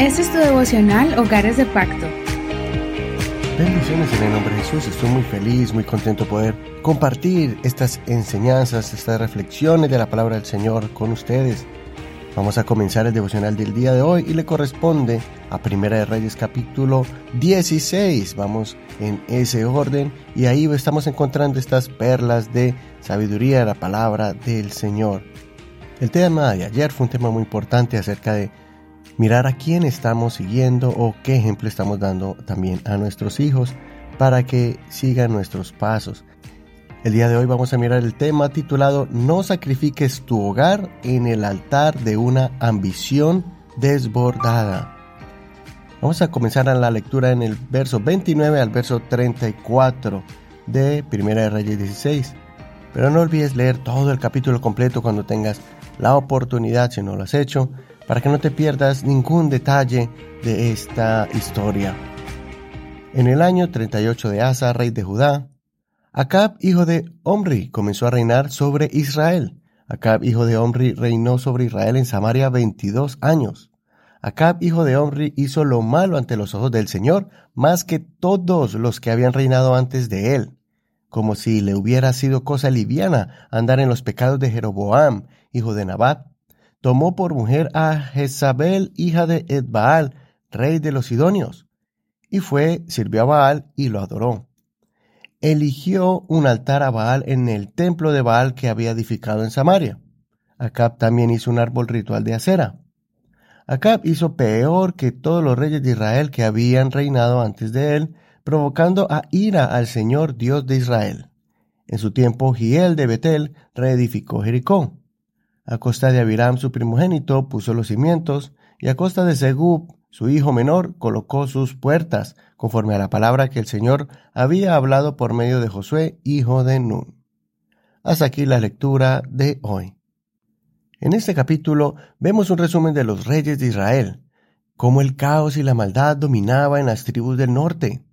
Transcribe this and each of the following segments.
Este es tu devocional Hogares de Pacto. Bendiciones en el nombre de Jesús. Estoy muy feliz, muy contento de poder compartir estas enseñanzas, estas reflexiones de la palabra del Señor con ustedes. Vamos a comenzar el devocional del día de hoy y le corresponde a Primera de Reyes capítulo 16. Vamos en ese orden y ahí estamos encontrando estas perlas de sabiduría de la palabra del Señor. El tema de ayer fue un tema muy importante acerca de mirar a quién estamos siguiendo o qué ejemplo estamos dando también a nuestros hijos para que sigan nuestros pasos. El día de hoy vamos a mirar el tema titulado No sacrifiques tu hogar en el altar de una ambición desbordada. Vamos a comenzar la lectura en el verso 29 al verso 34 de Primera de Reyes 16. Pero no olvides leer todo el capítulo completo cuando tengas la oportunidad si no lo has hecho para que no te pierdas ningún detalle de esta historia. En el año 38 de Asa, rey de Judá, Acab, hijo de Omri, comenzó a reinar sobre Israel. Acab, hijo de Omri, reinó sobre Israel en Samaria 22 años. Acab, hijo de Omri, hizo lo malo ante los ojos del Señor, más que todos los que habían reinado antes de él, como si le hubiera sido cosa liviana andar en los pecados de Jeroboam, hijo de Nabat, tomó por mujer a Jezabel, hija de Edbaal, rey de los Sidonios, y fue, sirvió a Baal y lo adoró. Eligió un altar a Baal en el templo de Baal que había edificado en Samaria. Acab también hizo un árbol ritual de acera. Acab hizo peor que todos los reyes de Israel que habían reinado antes de él, provocando a ira al Señor Dios de Israel. En su tiempo, Giel de Betel reedificó Jericó. A costa de Abiram, su primogénito, puso los cimientos, y a costa de Segub, su hijo menor, colocó sus puertas, conforme a la palabra que el Señor había hablado por medio de Josué, hijo de Nun. Hasta aquí la lectura de hoy. En este capítulo vemos un resumen de los reyes de Israel, cómo el caos y la maldad dominaba en las tribus del norte.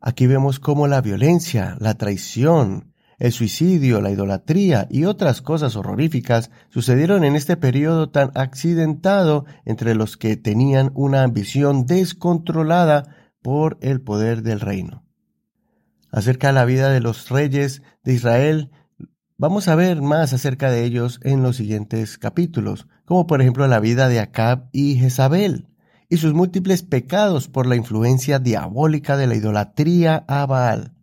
Aquí vemos cómo la violencia, la traición, el suicidio, la idolatría y otras cosas horroríficas sucedieron en este periodo tan accidentado entre los que tenían una ambición descontrolada por el poder del reino. Acerca de la vida de los reyes de Israel, vamos a ver más acerca de ellos en los siguientes capítulos, como por ejemplo la vida de Acab y Jezabel, y sus múltiples pecados por la influencia diabólica de la idolatría a Baal.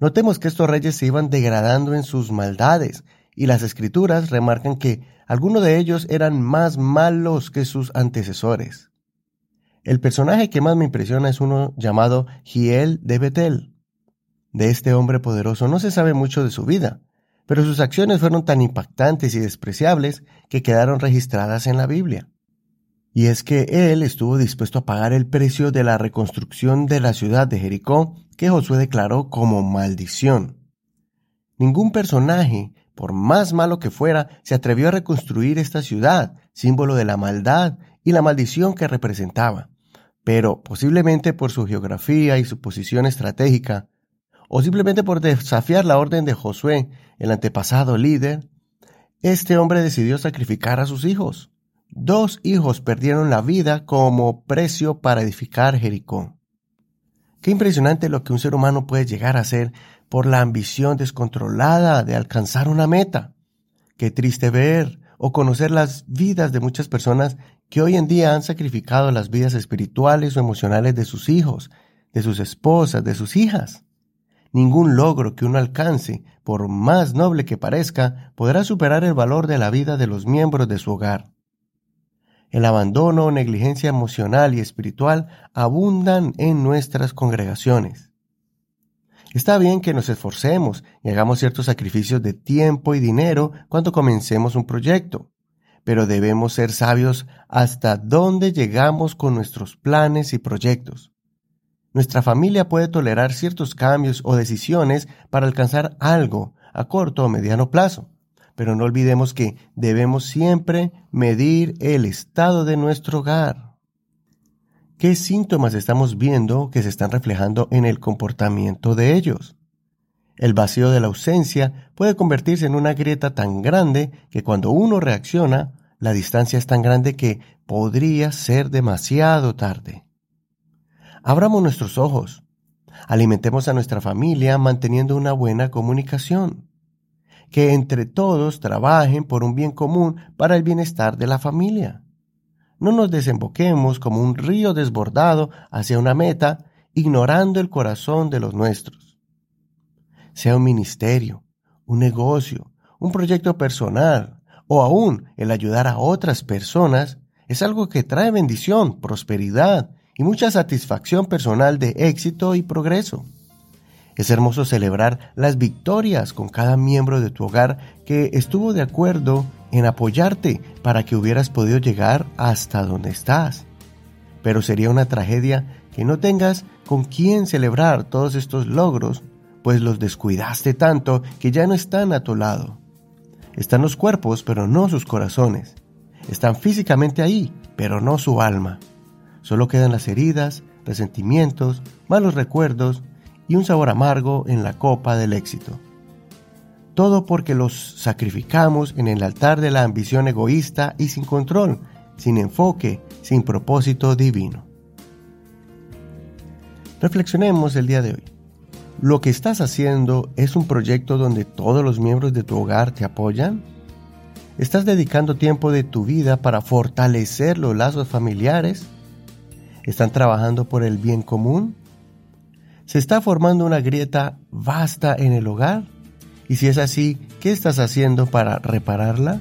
Notemos que estos reyes se iban degradando en sus maldades, y las escrituras remarcan que algunos de ellos eran más malos que sus antecesores. El personaje que más me impresiona es uno llamado Giel de Betel. De este hombre poderoso no se sabe mucho de su vida, pero sus acciones fueron tan impactantes y despreciables que quedaron registradas en la Biblia. Y es que él estuvo dispuesto a pagar el precio de la reconstrucción de la ciudad de Jericó que Josué declaró como maldición. Ningún personaje, por más malo que fuera, se atrevió a reconstruir esta ciudad, símbolo de la maldad y la maldición que representaba. Pero posiblemente por su geografía y su posición estratégica, o simplemente por desafiar la orden de Josué, el antepasado líder, este hombre decidió sacrificar a sus hijos. Dos hijos perdieron la vida como precio para edificar Jericó. Qué impresionante lo que un ser humano puede llegar a hacer por la ambición descontrolada de alcanzar una meta. Qué triste ver o conocer las vidas de muchas personas que hoy en día han sacrificado las vidas espirituales o emocionales de sus hijos, de sus esposas, de sus hijas. Ningún logro que uno alcance, por más noble que parezca, podrá superar el valor de la vida de los miembros de su hogar. El abandono negligencia emocional y espiritual abundan en nuestras congregaciones. Está bien que nos esforcemos y hagamos ciertos sacrificios de tiempo y dinero cuando comencemos un proyecto, pero debemos ser sabios hasta dónde llegamos con nuestros planes y proyectos. Nuestra familia puede tolerar ciertos cambios o decisiones para alcanzar algo a corto o mediano plazo, pero no olvidemos que debemos siempre medir el estado de nuestro hogar. ¿Qué síntomas estamos viendo que se están reflejando en el comportamiento de ellos? El vacío de la ausencia puede convertirse en una grieta tan grande que cuando uno reacciona, la distancia es tan grande que podría ser demasiado tarde. Abramos nuestros ojos. Alimentemos a nuestra familia manteniendo una buena comunicación. Que entre todos trabajen por un bien común para el bienestar de la familia. No nos desemboquemos como un río desbordado hacia una meta, ignorando el corazón de los nuestros. Sea un ministerio, un negocio, un proyecto personal o aún el ayudar a otras personas, es algo que trae bendición, prosperidad y mucha satisfacción personal de éxito y progreso. Es hermoso celebrar las victorias con cada miembro de tu hogar que estuvo de acuerdo en apoyarte para que hubieras podido llegar hasta donde estás. Pero sería una tragedia que no tengas con quién celebrar todos estos logros, pues los descuidaste tanto que ya no están a tu lado. Están los cuerpos, pero no sus corazones. Están físicamente ahí, pero no su alma. Solo quedan las heridas, resentimientos, malos recuerdos y un sabor amargo en la copa del éxito. Todo porque los sacrificamos en el altar de la ambición egoísta y sin control, sin enfoque, sin propósito divino. Reflexionemos el día de hoy. ¿Lo que estás haciendo es un proyecto donde todos los miembros de tu hogar te apoyan? ¿Estás dedicando tiempo de tu vida para fortalecer los lazos familiares? ¿Están trabajando por el bien común? ¿Se está formando una grieta vasta en el hogar? Y si es así, ¿qué estás haciendo para repararla?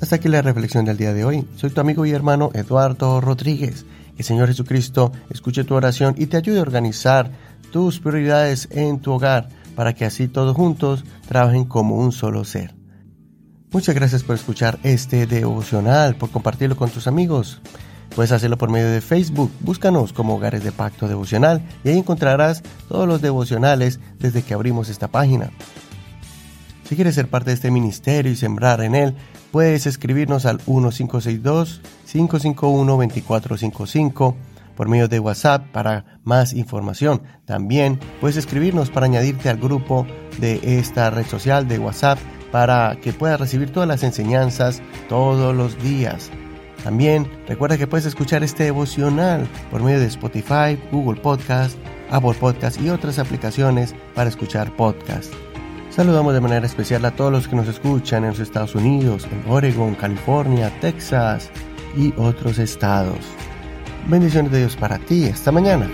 Hasta aquí la reflexión del día de hoy. Soy tu amigo y hermano Eduardo Rodríguez. Que el Señor Jesucristo escuche tu oración y te ayude a organizar tus prioridades en tu hogar para que así todos juntos trabajen como un solo ser. Muchas gracias por escuchar este devocional, por compartirlo con tus amigos. Puedes hacerlo por medio de Facebook, búscanos como Hogares de Pacto Devocional y ahí encontrarás todos los devocionales desde que abrimos esta página. Si quieres ser parte de este ministerio y sembrar en él, puedes escribirnos al 1562-551-2455 por medio de WhatsApp para más información. También puedes escribirnos para añadirte al grupo de esta red social de WhatsApp para que puedas recibir todas las enseñanzas todos los días. También recuerda que puedes escuchar este devocional por medio de Spotify, Google Podcast, Apple Podcast y otras aplicaciones para escuchar podcast. Saludamos de manera especial a todos los que nos escuchan en los Estados Unidos, en Oregon, California, Texas y otros estados. Bendiciones de Dios para ti esta mañana.